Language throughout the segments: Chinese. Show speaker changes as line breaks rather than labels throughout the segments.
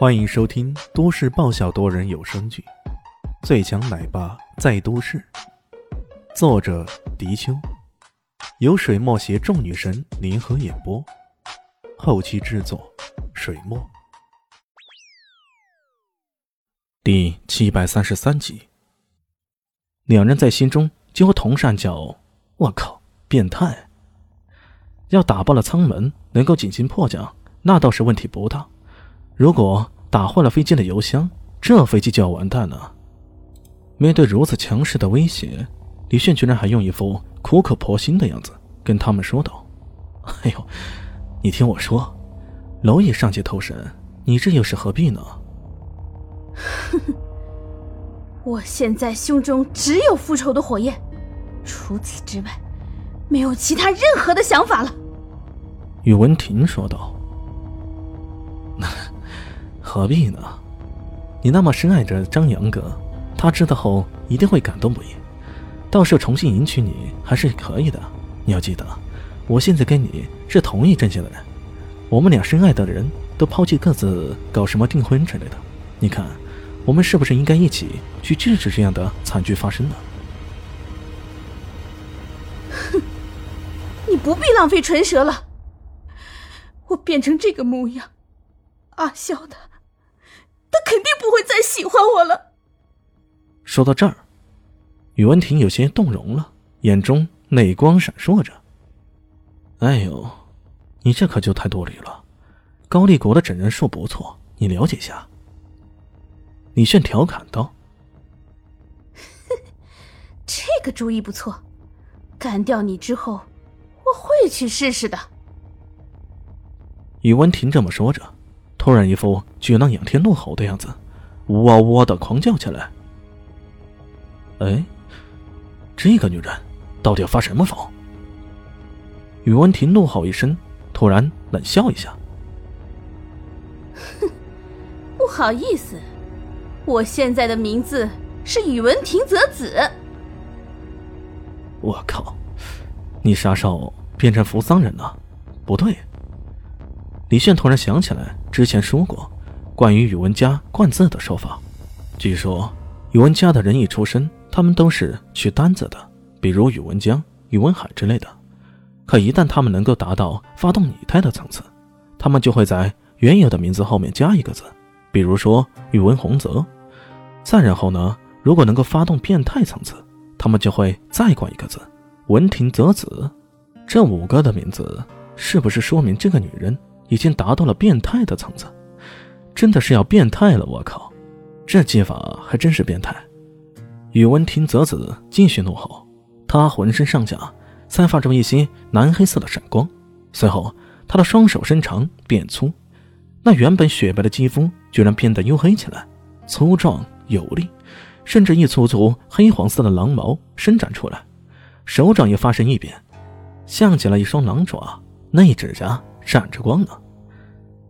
欢迎收听都市爆笑多人有声剧《最强奶爸在都市》，作者：迪秋，由水墨携众女神联合演播，后期制作：水墨。第七百三十三集，两人在心中几乎同上叫：“我靠，变态！”要打爆了舱门，能够紧急迫降，那倒是问题不大。如果打坏了飞机的油箱，这飞机就要完蛋了。面对如此强势的威胁，李炫居然还用一副苦口婆心的样子跟他们说道：“哎呦，你听我说，蝼蚁尚且偷神，你这又是何必呢？”
哼哼，我现在胸中只有复仇的火焰，除此之外，没有其他任何的想法了。”
宇文婷说道。何必呢？你那么深爱着张扬哥，他知道后一定会感动不已。到时候重新迎娶你还是可以的。你要记得，我现在跟你是同一阵线的人，我们俩深爱的人都抛弃各自搞什么订婚之类的。你看，我们是不是应该一起去制止这样的惨剧发生呢？
哼，你不必浪费唇舌了。我变成这个模样，阿笑的。他肯定不会再喜欢我了。
说到这儿，宇文婷有些动容了，眼中泪光闪烁着。哎呦，你这可就太多虑了。高丽国的整人术不错，你了解下。李炫调侃道：“
这个主意不错，干掉你之后，我会去试试的。”
宇文婷这么说着。突然，一副巨浪仰天怒吼的样子，呜哇呜哇的狂叫起来。哎，这个女人到底要发什么疯？宇文婷怒吼一声，突然冷笑一下：“
哼，不好意思，我现在的名字是宇文婷泽子。”
我靠，你啥时候变成扶桑人了？不对。李炫突然想起来，之前说过关于宇文家冠字的说法。据说宇文家的人一出生，他们都是取单字的，比如宇文江、宇文海之类的。可一旦他们能够达到发动拟态的层次，他们就会在原有的名字后面加一个字，比如说宇文洪泽。再然后呢，如果能够发动变态层次，他们就会再冠一个字文婷泽子。这五个的名字，是不是说明这个女人？已经达到了变态的层次，真的是要变态了！我靠，这技法还真是变态。宇文庭泽子继续怒吼，他浑身上下散发着一些蓝黑色的闪光，随后他的双手伸长变粗，那原本雪白的肌肤居然变得黝黑起来，粗壮有力，甚至一簇簇黑黄色的狼毛伸展出来，手掌也发生异变，像极了一双狼爪，那指甲。闪着光呢。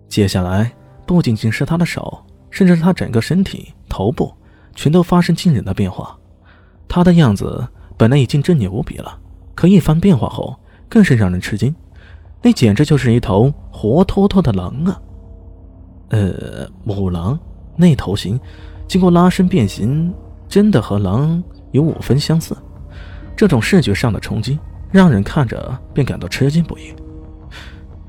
接下来，不仅仅是他的手，甚至是他整个身体、头部，全都发生惊人的变化。他的样子本来已经狰狞无比了，可一番变化后，更是让人吃惊。那简直就是一头活脱脱的狼啊！呃，母狼，那头型，经过拉伸变形，真的和狼有五分相似。这种视觉上的冲击，让人看着便感到吃惊不已。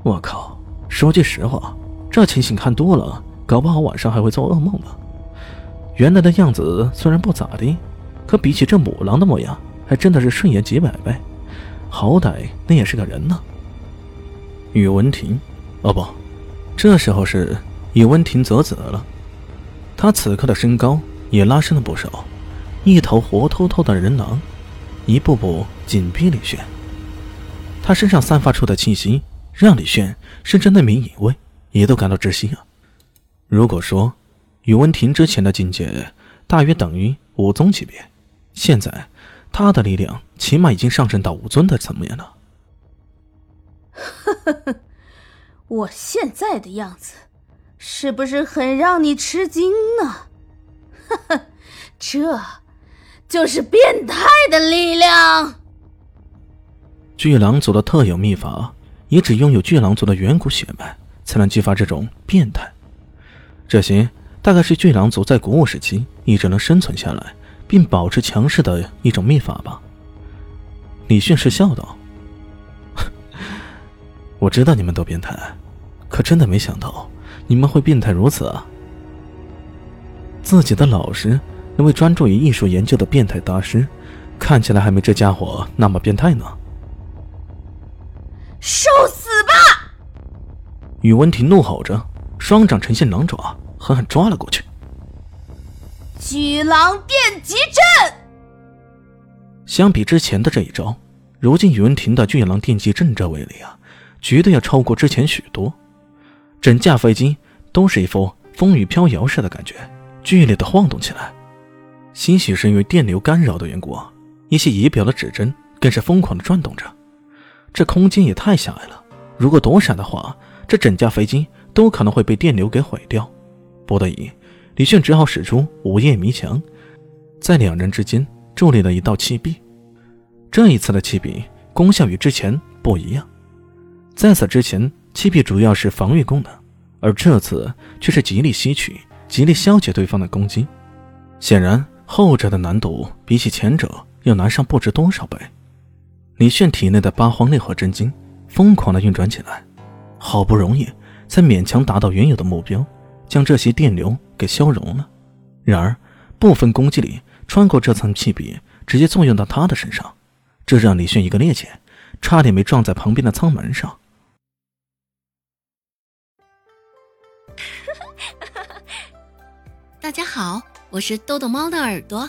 我靠！说句实话，这情形看多了，搞不好晚上还会做噩梦吧。原来的样子虽然不咋地，可比起这母狼的模样，还真的是顺眼几百倍。好歹那也是个人呢。宇文庭，哦不，这时候是宇文庭泽子了。他此刻的身高也拉伸了不少，一头活脱脱的人狼，一步步紧逼李轩。他身上散发出的气息。让李炫甚至那名隐卫也都感到窒息啊！如果说宇文庭之前的境界大约等于武宗级别，现在他的力量起码已经上升到武尊的层面了。
呵呵呵，我现在的样子是不是很让你吃惊呢？哈哈，这就是变态的力量。
巨狼族的特有秘法。也只拥有巨狼族的远古血脉才能激发这种变态。这些大概是巨狼族在古武时期一直能生存下来并保持强势的一种秘法吧。李迅是笑道：“ 我知道你们都变态，可真的没想到你们会变态如此啊！自己的老师，那位专注于艺术研究的变态大师，看起来还没这家伙那么变态呢。”
受死吧！
宇文庭怒吼着，双掌呈现狼爪，狠狠抓了过去。
巨狼电击阵。
相比之前的这一招，如今宇文婷的巨狼电击阵这威力啊，绝对要超过之前许多。整架飞机都是一副风雨飘摇似的感觉，剧烈的晃动起来。兴许是因为电流干扰的缘故啊，一些仪表的指针更是疯狂的转动着。这空间也太狭隘了，如果躲闪的话，这整架飞机都可能会被电流给毁掉。不得已，李炫只好使出午夜迷墙，在两人之间筑立了一道气壁。这一次的气壁功效与之前不一样，在此之前，气壁主要是防御功能，而这次却是极力吸取、极力消解对方的攻击。显然，后者的难度比起前者要难上不知多少倍。李炫体内的八荒烈火真经疯狂的运转起来，好不容易才勉强达到原有的目标，将这些电流给消融了。然而，部分攻击力穿过这层气壁，直接作用到他的身上，这让李炫一个趔趄，差点没撞在旁边的舱门上。
大家好，我是豆豆猫的耳朵。